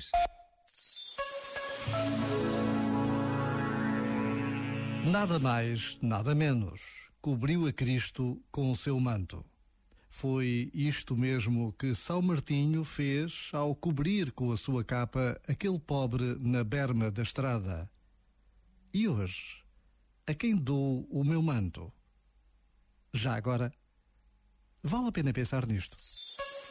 simples. Nada mais, nada menos. Cobriu a Cristo com o seu manto. Foi isto mesmo que São Martinho fez ao cobrir com a sua capa aquele pobre na berma da estrada. E hoje, a quem dou o meu manto? Já agora, vale a pena pensar nisto.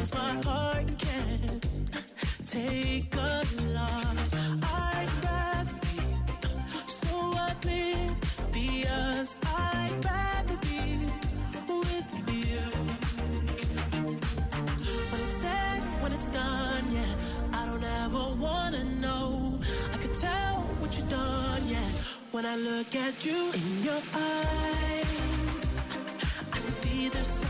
Cause my heart can't take a loss. I'd rather be so oblivious. I'd rather be with you. When it's said, when it's done, yeah. I don't ever wanna know. I could tell what you've done, yeah. When I look at you in your eyes, I see there's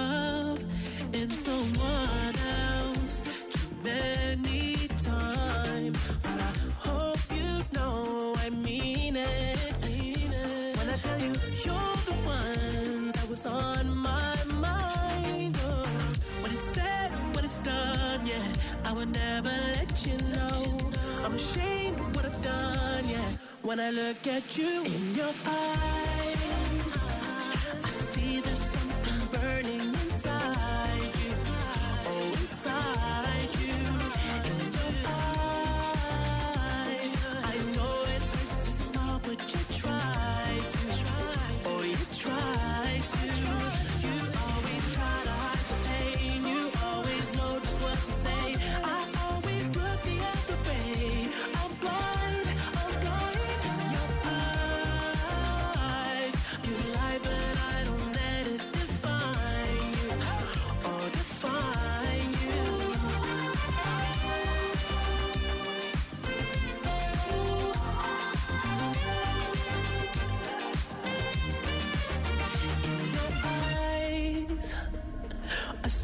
tell you you're the one that was on my mind, oh, when it's said when it's done, yeah, I would never let you know. I'm ashamed of what I've done, yeah. When I look at you in your eyes,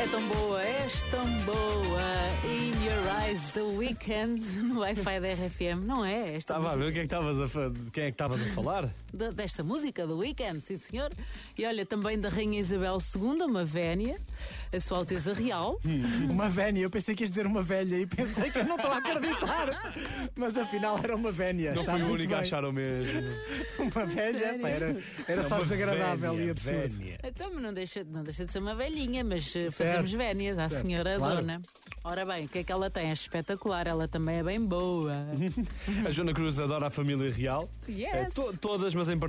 É tão boa, és tão boa. Eyes, The Weekend, no Wi-Fi da RFM. Não é? Esta Estava a ver o que é que estavas a fa- quem é que estavas a falar? da- desta música, The Weekend, sim senhor. E olha, também da Rainha Isabel II, uma vénia, a Sua Alteza Real. Uma vénia, eu pensei que ias dizer uma velha e pensei que eu não estou a acreditar. Mas afinal era uma vénia. Não Está fui o muito único a bem. achar o mesmo. Uma velha, pá, era, era só Uma desagradável vénia, e absurdo. vénia. Então, mas não deixa, não deixa de ser uma velhinha, mas eh, fazemos vénias à certo, senhora claro. dona. Ora bem, o que é que ela tem? É espetacular, ela também é bem boa. A Joana Cruz adora a família real. Yes. Eh, to- todas, mas em particular.